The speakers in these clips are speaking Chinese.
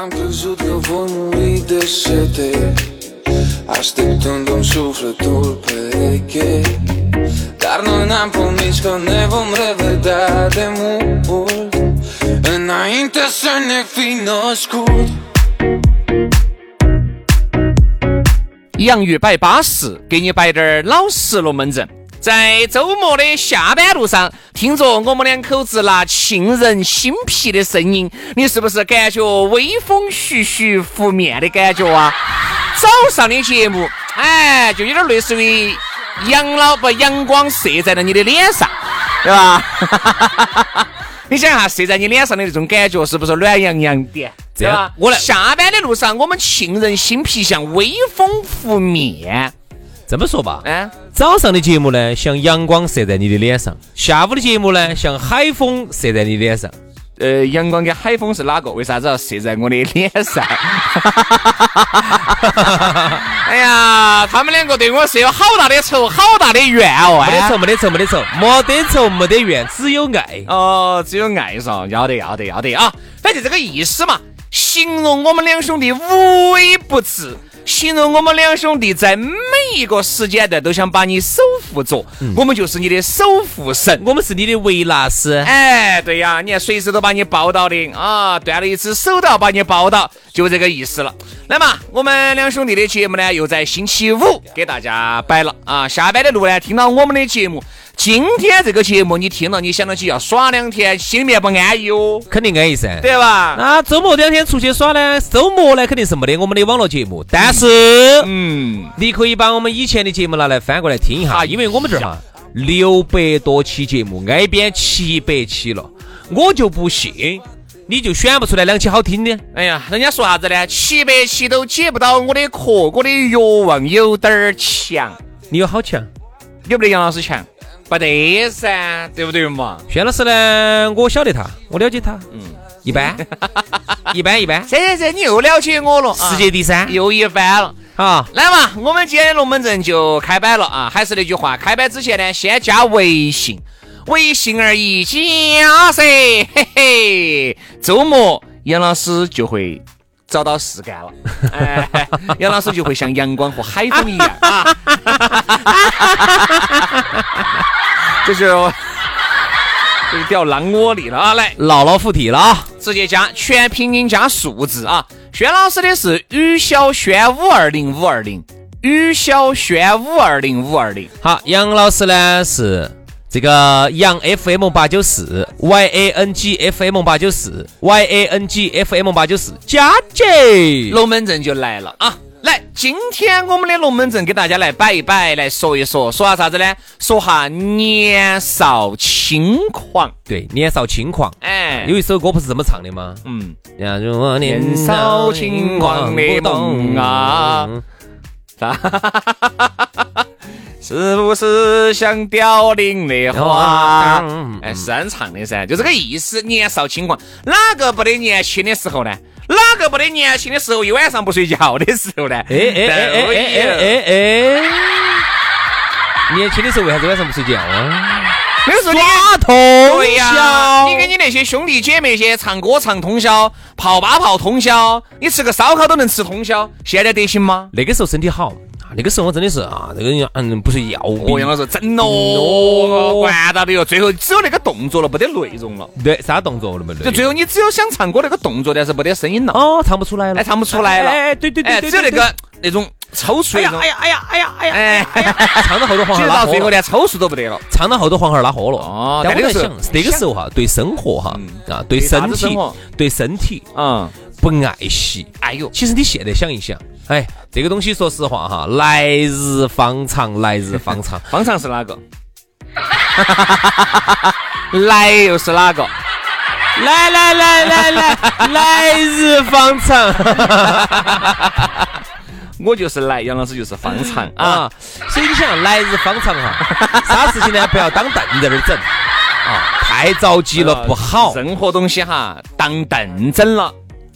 Am crezut că voi muri de sete Așteptându-mi sufletul pereche Dar noi n-am promis că ne vom revedea de mult Înainte să ne fi născut 洋芋摆巴适，给你摆点儿老实龙门阵。 在周末的下班路上，听着我们两口子那沁人心脾的声音，你是不是感觉微风徐徐拂面的感觉啊？早上的节目，哎，就有点类似于阳老把阳光射在了你的脸上，对吧？你想一下，射在你脸上的那种感觉，是不是暖洋洋的？这样我来下班的路上，我们沁人心脾，像微风拂面。这么说吧，嗯，早上的节目呢，像阳光射在你的脸上；下午的节目呢，像海风射在你脸上。呃，阳光跟海风是哪个？为啥子要射在我的脸上？哎呀，他们两个对我是有好大的仇，好大的怨哦！哎没得仇，没得仇，没得仇，没得仇，没得怨，只有爱。哦，只有爱上，要得，要得，要得啊！反正这个意思嘛，形容我们两兄弟无微不至，形容我们两兄弟在每一个时间段都想把你守护着，我们就是你的守护神。我们是你的维纳斯。哎，对呀，你看随时都把你抱到的啊，断了一只手都要把你抱到，就这个意思了。来嘛我们两兄弟的节目呢，又在星期五给大家摆了啊。下班的路呢，听到我们的节目，今天这个节目你听了，你想到起要耍两天，心里面不安逸哦，肯定安逸噻。对吧？那周末两天出去耍呢？周末呢肯定是没得我们的网络节目，但是嗯，你可以把我们以前的节目拿来翻过来听一下，因为我们这儿哈六百多期节目，挨边七百期了，我就不信你就选不出来两期好听的。哎呀，人家说啥子呢？七百期都解不到我的壳，我的欲望有点儿强，你有好强？有没得杨老师强？不得噻，对不对嘛？轩老师呢？我晓得他，我了解他，嗯，一般，一 般一般，这这这，你又了解我了，啊世界第三。又一番了。好，来嘛，我们今天的龙门阵就开摆了啊！还是那句话，开摆之前呢，先加微信，微信而已，加噻，嘿嘿。周末杨老师就会找到事干了，哎，杨老师就会像阳光和海风一样啊。这是这是掉狼窝里了啊！来，姥姥附体了啊！直接加全拼音加数字啊！轩老师的是于小轩五二零五二零，于小轩五二零五二零。好，杨老师呢是这个杨 FM 八九四 Y A N G F M 八九四 Y A N G F M 八九四佳姐，龙门阵就来了啊！来，今天我们的龙门阵给大家来摆一摆，来说一说，说下啥子呢？说下年少轻狂。对，年少轻狂。哎，有一首歌不是这么唱的吗？嗯，年少轻狂的梦啊，是不是像凋零的花？哎，是俺唱的噻，就这个意思。年少轻狂，哪个不得年轻的时候呢？哪个不得年轻的时候一晚上不睡觉的时候呢？哎哎哎哎哎哎哎！年轻的时候为啥子晚上不睡觉啊？那个时候你耍通、宵，你跟你那些兄弟姐妹些唱歌唱通宵，泡吧泡通宵，你吃个烧烤都能吃通宵，现在得行吗？那个时候身体好，啊那个时候我真的是啊，这个人嗯不是要哦，杨老师真哦咯，完蛋的哟！最后只有那个动作了，没得内容了。对啥动作都没得？就最后你只有想唱歌那个动作，但是没得声音了，哦唱不出来了，哎，唱不出来了。哎对对对哎，对，只有那个那种抽搐那种。呀哎呀哎呀哎哎哎呀，唱到后头黄其实孩儿拉最后连抽搐都不得了。唱到后头黄孩儿拉货了。哦但我在想，那个时候哈，对生活哈啊，对身体对身体嗯，不爱惜。哎呦，其实你现在想一想，哎，这个东西说实话哈，来日方长，来日方长。方长是哪个？来又是哪个？来来来来来，来日方长 我就是来，杨老师就是方长啊。啊！所以你想，来日方长哈，啥事情呢？不要当凳在那儿整啊，太着急了不好。任何东西哈，当凳整了，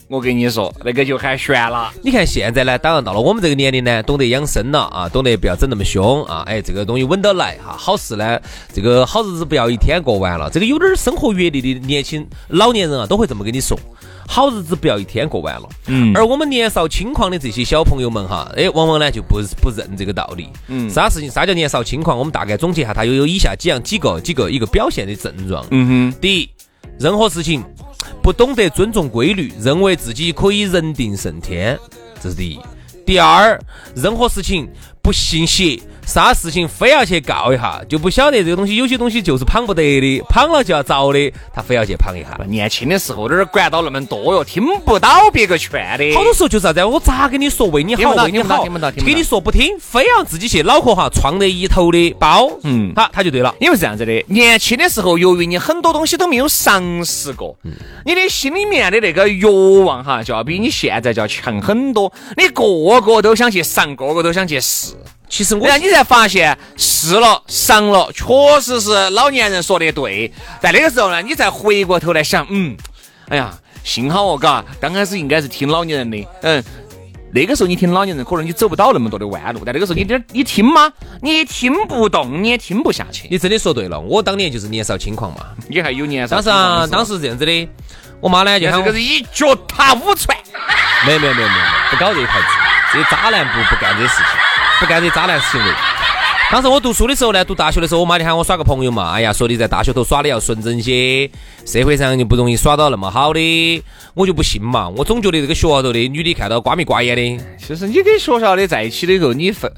我跟你说，那个就很悬了。你看现在呢，当然到了我们这个年龄呢，懂得养生了啊，懂得不要整那么凶啊，哎，这个东西稳得来哈，好事呢，这个好日子不要一天过完了。这个有点生活阅历的年轻老年人啊，都会这么跟你说。好日子不要一天过完了，嗯，而我们年少轻狂的这些小朋友们哈，哎，往往呢就不不认这个道理，嗯，啥事情啥叫年少轻狂？我们大概总结一下，它又有以下几样几个几个一个表现的症状，嗯哼第一，任何事情不懂得尊重规律，认为自己可以人定胜天，这是第一。第二，任何事情不信邪，啥事情非要去告一下，就不晓得这个东西，有些东西就是捧不得的，捧了就要遭的，他非要去捧一下。年轻的时候哪儿管到那么多哟，听不到别个劝的。好多时候就是啥子，我咋跟你说为你好，为你好，听不到听不到听不到跟你说不听，非要自己去脑壳哈撞得一头的包，嗯好，他就对了。因为是这样子的，年轻的时候，由于你很多东西都没有尝试过，你的心里面的那个欲望哈，就要比你现在就要强很多。你个个都想去尝，个个都想去试，其实我然后你才发现试了、尝了，确实是老年人说的对。在那个时候呢，你再回过头来想，嗯，哎呀，幸好哦，嘎，刚开始应该是听老年人的，嗯。那个时候你听老年人，可能你走不到那么多的弯路。但那个时候你点你听吗？你听不动，你也听不下去。你真的说对了，我当年就是年少轻狂嘛。你还有年少当时啊，当时是这样子的，我妈呢就喊我这个是一脚踏五船。没有没有没有没有，不搞这一套子，这些渣男不不干这些事情，不干这渣男行为。当时我读书的时候呢，读大学的时候，我妈就喊我耍个朋友嘛，哎呀，说你在大学头耍的要纯真些，社会上就不容易耍到那么好的，我就不信嘛，我总觉得这个学校头的女的看到瓜眉瓜眼的，其实你跟学校的在一起的时候，你分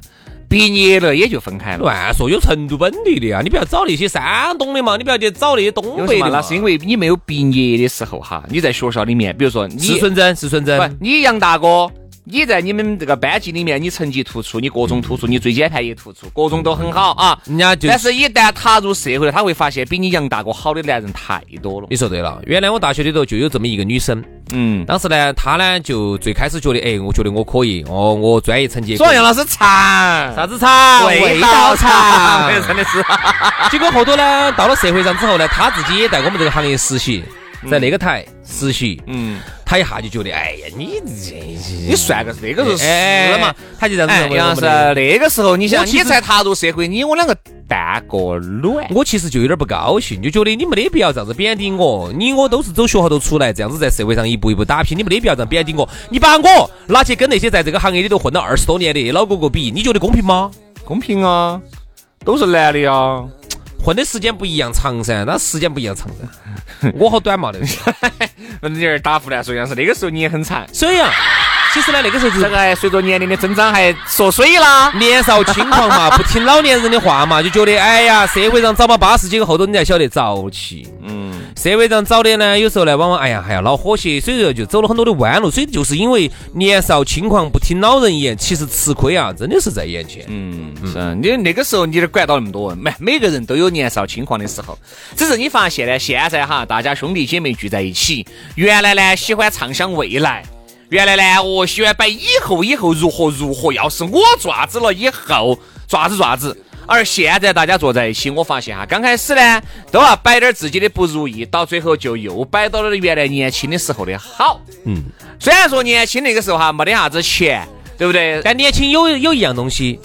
毕业了也就分开了。乱说，有成都本地的啊，你不要找那些山东的嘛，你不要去找那些东？北的嘛。那是因为你没有毕业的时候哈，你在学校里面，比如说你是纯真，是纯真。不，你杨大哥，你在你们这个班级里面，你成绩突出，你各种突出，你最尖盘也突出，各种都很好啊。人家就但是，一旦踏入社会了，他会发现比你杨大哥好的男人太多了。你说对了，原来我大学里头就有这么一个女生，嗯，当时呢，她呢就最开始觉得，哎，我觉得我可以，哦，我专业成绩也可以，说杨老师长，啥子长，味道道长，真的是。结果后头呢，到了社会上之后呢，她自己也在我们这个行业实习，在那个台实习，嗯，她一下就觉得，哎呀，你这你算个那个时候哎是嘛？，他就这样子哎，认为杨老师。那个时候，你想你才踏入社会，你我两个半个卵。我其实就有点不高兴，就觉得你没得必要这样子贬低我，你我都是走学校头出来，这样子在社会上一步一步打拼，你没得必要这样贬低我。你把我拿去跟那些在这个行业里头混了二十多年的老哥哥比，你觉得公平吗？公平啊，都是男的呀。混的时间不一样长噻，那时间不一样长噻。我好短嘛，那个时候。你有点打胡乱说，杨是那个时候你也很惨。所以啊，其实呢，那个时候就是这个还随着年龄的增长还缩水啦。年少轻狂嘛，不听老年人的话嘛，就觉得哎呀，社会上找嘛八十几个后头你才晓得早起。嗯，社会上找的呢，有时候呢，往往哎呀还要恼火些，所以说就走了很多的弯路。所以就是因为年少轻狂，不听老人言，其实吃亏啊，真的是在眼前。嗯，是你那个时候你哪管到那么多？每每个人都有年少轻狂的时候，只是你发现呢，现在哈，大家兄弟姐妹聚在一起，原来呢喜欢畅想未来。原来呢，我喜欢摆以后以后如何如何，要是我爪子了以后爪子爪子。而现在大家坐在一起，我发现哈，刚开始呢都要摆点自己的不如意，到最后就又摆到了原来年轻的时候的好。嗯，虽然说年轻那个时候哈没得啥子钱，对不对？但年轻有有一样东西，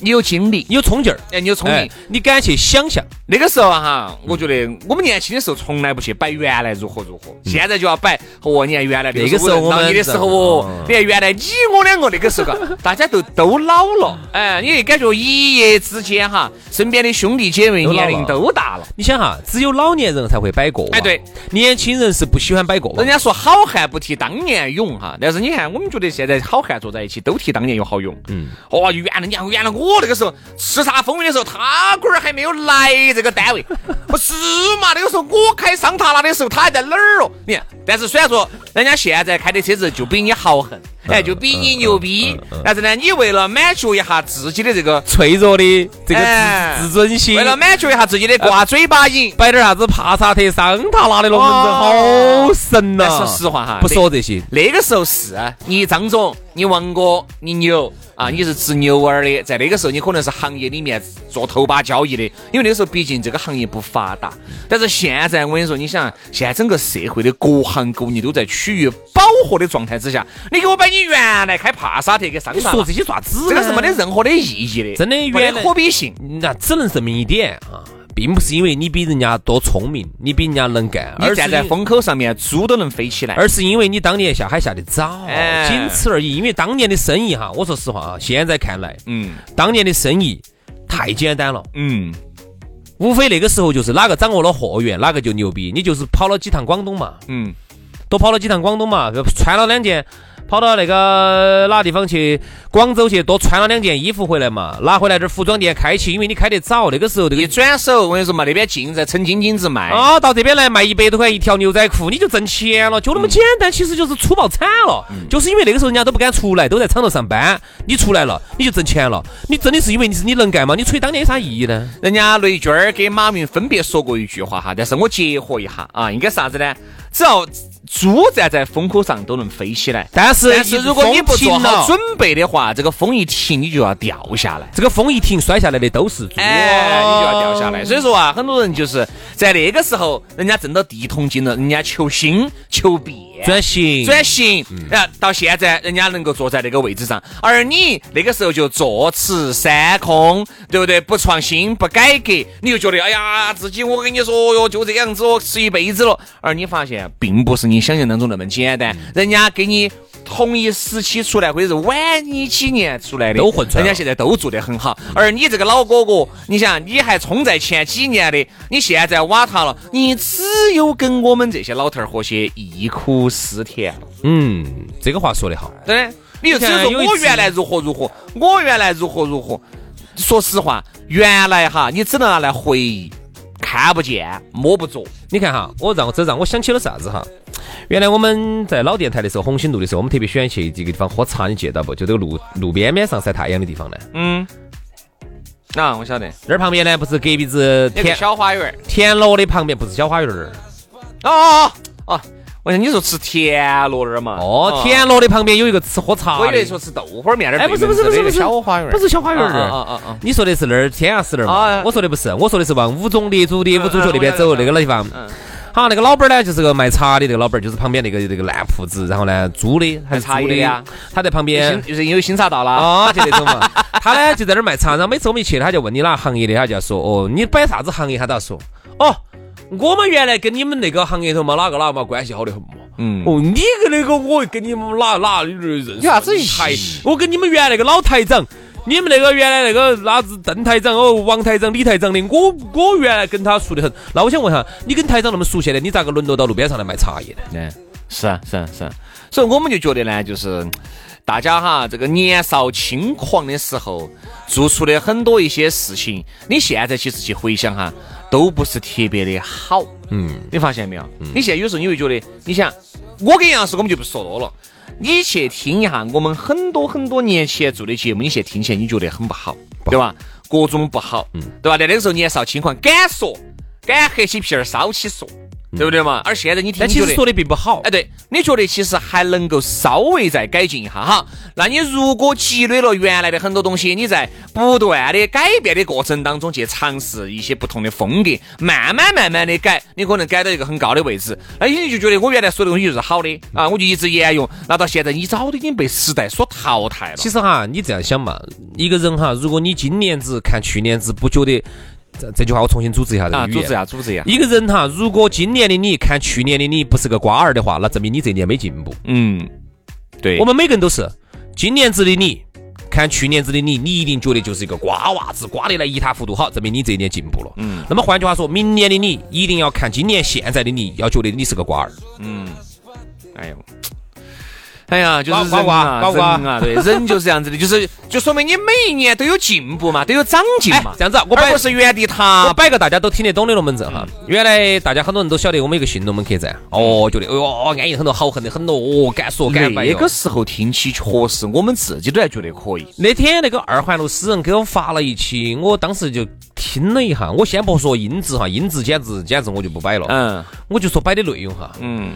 你有精力，你有冲劲儿，哎，你有聪明哎。，你敢去想象，那个时候哈，我觉得我们年轻的时候从来不去摆原来如何如何，现在就要摆。哦，你看原来那个时候我们的时候哦嗯，你看原来你我两个那个时候，大家都都老了，哎，你感觉一夜之间哈，身边的兄弟姐妹年龄都大了。你想哈，只有老年人才会摆过，哎对，年轻人是不喜欢摆过人。家说好汉不提当年勇哈，但是你看，我们觉得现在好汉坐在一起都提当年勇好勇。嗯，哦，原来你看，原来我我那个时候叱咤风云的时候，他龟儿还没有来这个单位，不是嘛？那个时候我开桑塔纳的时候，他还在哪儿哦？你看，但是虽然说人家现在开的车子就比你豪横，哎，就比你牛逼，但是呢，你为了满足一下自己的这个脆弱的这个哎自自尊心，为了满足一下自己的挂嘴巴瘾，摆点啥子帕萨特、桑塔纳的龙门阵，哦好神呐！说实话哈不说这些，那个时候是你张总，你王哥，你牛啊，你是值牛儿的，在那个时候你可能是行业里面做头把交易的，因为那个时候毕竟这个行业不发达。但是现在我跟你说，你想现在整个社会的各行各业都在趋于饱和的状态之下，你给我摆你原来开帕萨特跟桑塔纳你说这些爪子，这个是没得任何的意义的，真的没原来可比性。那只能证明一点啊，并不是因为你比人家多聪明，你比人家能干，而站在风口上面，猪都能飞起来。而是因为你当年下海下的早，哎仅此而已。因为当年的生意哈，我说实话啊，现在看来，嗯当年的生意太简单了，嗯，无非那个时候就是哪个掌握了货源，哪个就牛逼。你就是跑了几趟广东嘛，嗯，多跑了几趟广东嘛，穿了两件。跑到那个哪个地方去？广州去多穿了两件衣服回来嘛，拿回来点服装店开起，因为你开得早，那个时候这一个转手我跟你说嘛，那边近在称斤斤子卖。啊，到这边来卖一百多块一条牛仔裤，你就挣钱了，就那么简单。其实就是粗暴惨了，就是因为那个时候人家都不敢出来，都在厂头上班，你出来了你就挣钱了。你真的是因为你是你能干吗？你吹当年有啥意义呢？人家雷军儿给马云分别说过一句话哈，但是我结合一下啊，应该啥子呢？只要猪站在风口上都能飞起来，但是但是如果你不做好准备的话，这个风一停你就要掉下来。这个风一停，摔下来的都是猪，哎，你就要掉下来。所以说啊，很多人就是在那个时候，人家挣到第一桶金了，人家求新求变。转型转型，然后到现在人家能够坐在那个位置上，而你那个时候就坐吃山空，对不对？不创新，不改革，你就觉得哎呀，自己我跟你说哟，就这样子哦，吃一辈子了。而你发现并不是你想象当中那么简单，人家给你。同一时期出来，或者是晚你几年出来的，都混出来人家现在都做得很好。而你这个老哥哥，你想你还冲在前几年的，你现在瓦塌了，你只有跟我们这些老头儿和些忆苦思甜。嗯，这个话说得好。对，你就只有说我原来如何如何，我原来如何如何。说实话，原来哈，你只能拿来回忆，看不见摸不着。你看哈，我让这让我想起了啥子哈？原来我们在老电台的时候，红星路的时候，我们特别喜欢去这个地方喝茶，你记得到不？就这个路路边边上晒太阳的地方呢。嗯，啊，我晓得，那儿旁边呢，不是隔壁子那个田小花园儿。田螺的旁边，不是小花园儿。哦哦哦，我想你说吃田螺那儿嘛？哦，田螺的旁边有一个吃喝茶的。我以为说吃豆花面那儿。哎，不是不是不是不是小花园儿，不是小花园儿啊啊啊啊！你说的是那儿天涯寺那儿？我说的不是，我说的是往五中列祖的五中学那边走那个地方。嗯好，那个老板儿呢，就是个卖茶的，那个老板儿就是旁边那个那个烂铺子，然后呢租的还是租的呀他在旁边新就是因为新茶到了啊，就那种嘛。他呢就在那儿卖茶，然后每次我们一去，他就问你哪行业的，他就要说哦，你摆啥子行业，他都要说哦。我们原来跟你们那个行业头嘛，哪个哪个嘛关系好得很嘛。嗯哦，你跟那个我跟你们哪哪里认识？有啥子台？我跟你们原来那个老台长，你们那个原来那个啥子邓台长哦，王台长、李台长的，我我原来跟他熟得很。那我想问下，你跟台长那么熟悉的，你咋个沦落到路边上来卖茶叶的？嗯，是啊，是啊，是啊。所以我们就觉得呢，就是大家哈，这个年少轻狂的时候做出的很多一些事情，你现在其实去回想哈，都不是特别的好。嗯，你发现没有？你现在有时候你会觉得，你想，我跟杨老师我们就不说多了。你去听一下我们很多很多年前做的节目，你现在听起来你觉得很不好，对吧？各种不好，嗯对吧？在那个时候年少轻狂，敢说，敢黑起皮儿，烧起说，对不对嘛？而现在你听，但其实说的并不好。哎，对，你觉得其实还能够稍微再改进一下哈？那你如果积累了原来的很多东西，你在不断的改变的过程当中去尝试一些不同的风格，慢慢慢慢的改，你可能改到一个很高的位置。那你就觉得我原来说的东西就是好的啊，我就一直沿用。那到现在你早都已经被时代所淘汰了。其实哈，你这样想嘛，一个人哈，如果你今年子看去年子，不觉得。这这句话我重新组织一下啊，组织一下，组织一下。一个人哈，如果今年的你看去年的你不是个瓜儿的话，那证明你这一年没进步。嗯，对。我们每个人都是今年子的你，看去年子的你，你一定觉得就是一个瓜娃子，瓜得来一塌糊涂。好，证明你这一年进步了。嗯。那么换句话说，明年的你一定要看今年现在的你，要觉得你是个瓜儿。嗯。哎呦。哎呀，就是瓜瓜瓜瓜啊，对，人就是这样子的，就是就说明你每一年都有进步嘛，都有长进嘛。这样子，我摆不是原地踏。我摆个大家都听得懂的龙门阵哈。原来大家很多人都晓得我们一个新龙门客栈，哦，觉得哎呦安逸很多，好横的很多，哦，敢说敢摆。那个时候听起确实，我们自己都还觉得可以。那天那个二环路诗人给我发了一期，我当时就听了一下。我先不说音质哈，音质简直简直我就不摆了。嗯，我就说摆的内容哈。嗯。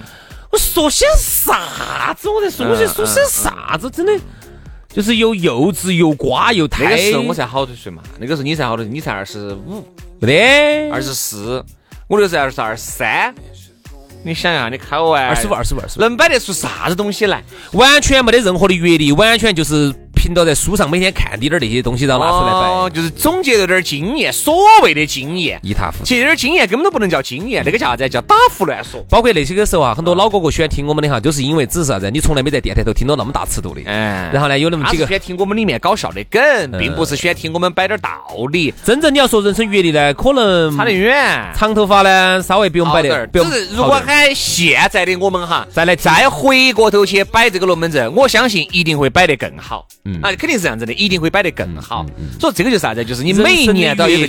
我说些啥子？我在说些说些啥子？真的就是又幼稚又瓜又胎。那个时候我才好多岁嘛？那个时候你才好多？你才二十五？没得，二十四。我那个时候二十二三。你想一下，你开玩二十五，二十五，二十五，能摆得出啥子东西来？完全没得任何的阅历，完全就是。凭到在书上每天看滴点儿那些东西，然后拿出来摆，就是总结了点儿经验，所谓的经验一塌糊涂。其实点儿经验根本都不能叫经验，那个叫啥子？叫打胡乱说。包括那些个时候啊，很多老哥哥喜欢听我们的哈，都是因为只是啥子？你从来没在电台头听到那么大尺度的。嗯。然后呢，有那么几个喜欢听我们里面搞笑的梗，并不是喜欢听我们摆点道理。真正你要说人生阅历呢，可能差得远。长头发呢，稍微比我们摆的。只是如果喊现在的我们哈，再来再回过头去摆这个龙门阵，我相信一定会摆得更好。嗯。啊，肯定是这样子的。一定会摆得更好，所以这个就是啥子？就是你每一年都有个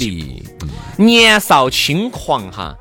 年少轻狂哈。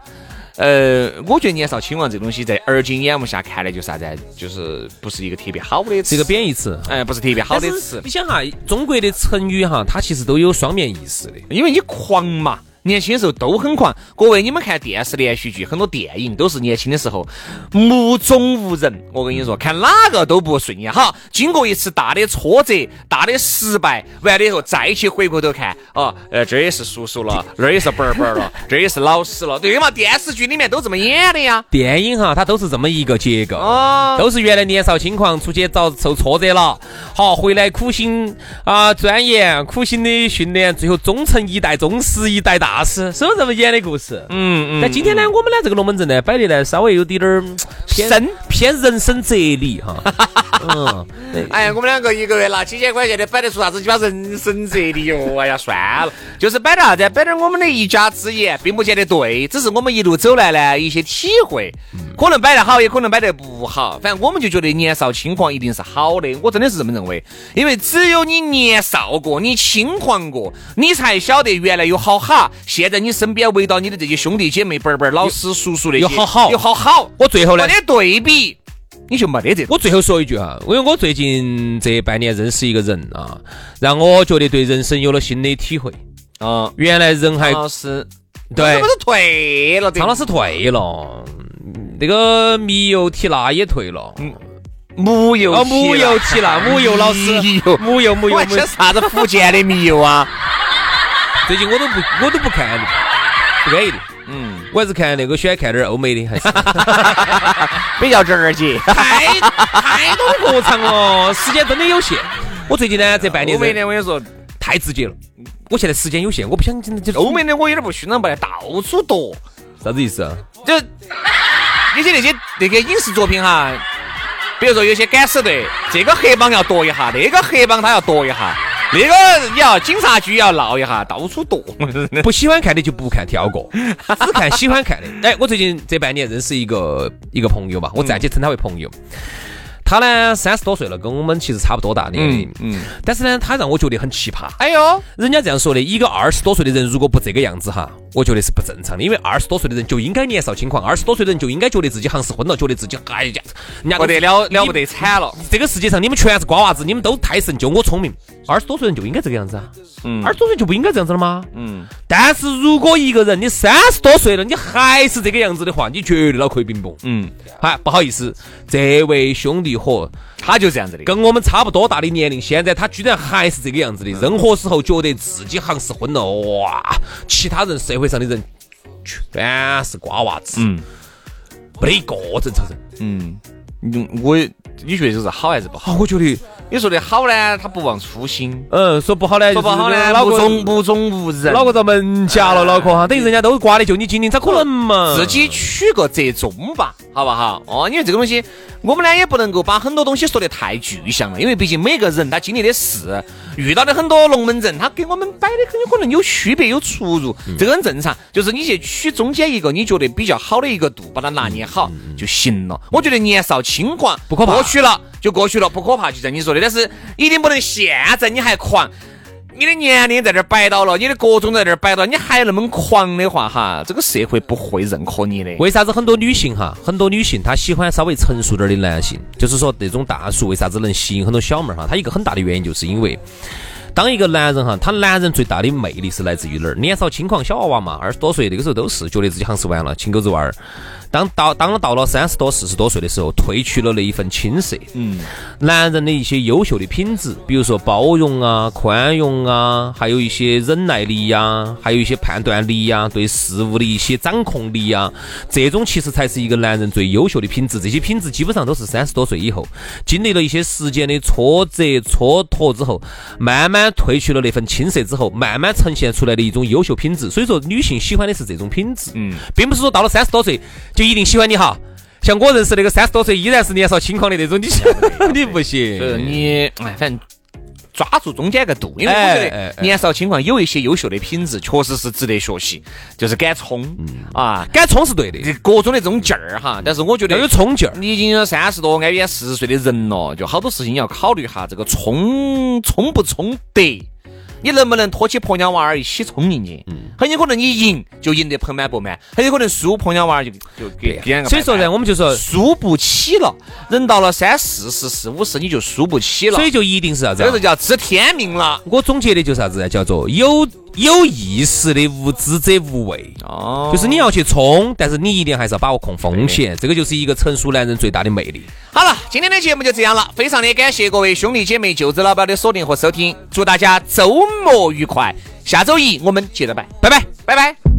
呃，我觉得年少轻狂这东西在而今眼目下看来就是啥子？就是不是一个特别好的词，一个贬义词。哎，不是特别好的词。你想哈，中国的成语哈，它其实都有双面意思的，因为你狂嘛。年轻的时候都很狂，各位，你们看电视连续剧，很多电影都是年轻的时候目中无人。我跟你说，看哪个都不顺眼。好，经过一次大的挫折、大的失败，完了以后再去回过头看，哦，呃，这也是叔叔了，那也是伯伯了，这也是老师了，对嘛？电视剧里面都这么演的呀。电影哈，它都是这么一个结构，哦，都是原来年少轻狂，出去遭受挫折了，好，回来苦心啊钻研，苦心的训练，最后终成一代宗师，一代大。大师是这么演的故事，嗯嗯。但今天呢，我们呢这个龙门阵呢摆的呢稍微有点点儿偏偏人生哲理哈。嗯，哎呀，我们两个一个月拿几千块钱的摆得出啥子鸡巴人生哲理哟？哎呀，算了，就是摆点啥子？摆点我们的一家之言，并不见得对，只是我们一路走来呢一些体会，可能摆得好，也可能摆得不好。反正我们就觉得年少轻狂一定是好的，我真的是这么认为。因为只有你年少过，你轻狂过，你才晓得原来有好哈。现在你身边围到你的这些兄弟姐妹、伯伯、老师、叔叔那些，有好好，有好好。我最后呢，没得对比，你就没得这。我最后说一句哈，因为我最近这半年认识一个人啊，让我觉得对人生有了新的体会啊。原来人还老师，对，是不是退了？张老师退了，那个米油提娜也退了。嗯，木油哦，木油提娜，木油老师，木油木油，吃啥子福建的米油啊？最近我都不我都不看，不安逸的。嗯，我还是看那个喜欢看点欧美的，还是 比较正儿姐。太太多过场了，时间真的有限。我最近呢，这半年欧美的我跟你说太直接了。我现在时间有限，我不想真的就欧美的我有点不欣赏不来，到处夺。啥子意思啊？就有些那些那个影视作品哈，比如说有些敢死队，这个黑帮要夺一下，那个黑帮他要夺一下。那个你要警察局要闹一下，到处躲。不喜欢看的就不看，跳过，只看喜欢看的。哎，我最近这半年认识一个一个朋友嘛，我暂且称他为朋友。他呢三十多岁了，跟我们其实差不多大年龄。嗯。但是呢，他让我觉得很奇葩。哎呦，人家这样说的，一个二十多岁的人如果不这个样子哈，我觉得是不正常的，因为二十多岁的人就应该年少轻狂，二十多岁的人就应该觉得自己行是混了，觉得自己哎呀，人家不得了了不得惨了。这个世界上你们全是瓜娃子，你们都太神，就我聪明。二十多岁人就应该这个样子啊，嗯，二十多岁就不应该这样子了吗？嗯。但是如果一个人你三十多岁了，你还是这个样子的话，你绝对脑壳有病不。嗯。好，不好意思，这位兄弟伙。他就这样子的，跟我们差不多大的年龄，现在他居然还是这个样子的。任何时候觉得自己行是混了，哇！其他人社会上的人全是瓜娃子，嗯，没得一个正常人，嗯。嗯，我你觉得这是好还是不好？我觉得你说的好呢，他不忘初心。嗯，说不好呢，说不好呢，目中目中无人，脑壳遭门夹了，脑壳哈，等于人家都刮的就你精灵，咋可能嘛？自己取个折中吧，好不好？哦，因为这个东西。我们呢也不能够把很多东西说得太具象了，因为毕竟每个人他经历的事、遇到的很多龙门阵，他跟我们摆的很有可能有区别、有出入，这个很正常。就是你去取中间一个你觉得比较好的一个度，把它拿捏好就行了。我觉得年少轻狂不可怕，过去了就过去了，不可怕，就像你说的。但是一定不能现在你还狂。你的年龄在这儿摆到了，你的各种在这儿摆到，你还那么狂的话，哈，这个社会不会认可你的。为啥子很多女性哈，很多女性她喜欢稍微成熟点的男性？就是说那种大叔为啥子能吸引很多小妹儿哈？他一个很大的原因就是因为，当一个男人哈，他男人最大的魅力是来自于哪儿？年少轻狂小娃娃嘛，二十多岁那个时候都是觉得自己好像是完了，青狗子娃儿。当到当到了三十多、四十多岁的时候，褪去了那一份青涩，嗯，男人的一些优秀的品质，比如说包容啊、宽容啊，还有一些忍耐力呀，还有一些判断力呀，对事物的一些掌控力呀，这种其实才是一个男人最优秀的品质。这些品质基本上都是三十多岁以后，经历了一些时间的挫折、蹉跎之后，慢慢褪去了那份青涩之后，慢慢呈现出来的一种优秀品质。所以说，女性喜欢的是这种品质，嗯，并不是说到了三十多岁。就一定喜欢你哈，像我认识那个三十多岁依然是年少轻狂的那种，你 你不行，你哎，反正抓住中间个度，因为我觉得年少轻狂有一些优秀的品质，确实是值得学习，就是敢冲。啊，敢冲是对的，各种的这种劲儿哈。但是我觉得要有冲劲儿，你已经有三十多，挨远四十岁的人了，就好多事情要考虑哈，这个冲冲不冲得。你能不能拖起婆娘娃儿一起冲进去？嗯，很有可能你赢就赢得盆满钵满，很有可能输婆娘娃儿就就给。所以说呢，我们就说输不起了。人到了三四十、四五十，你就输不起了。所以就一定是啥子？这个叫知天命了。我总结的就是啥子？叫做有。有意识的无知者无畏，哦，就是你要去冲，但是你一定还是要把握控风险，这个就是一个成熟男人最大的魅力。好了，今天的节目就这样了，非常的感谢各位兄弟姐妹、舅子老表的锁定和收听，祝大家周末愉快，下周一我们接着拜，拜拜，拜拜。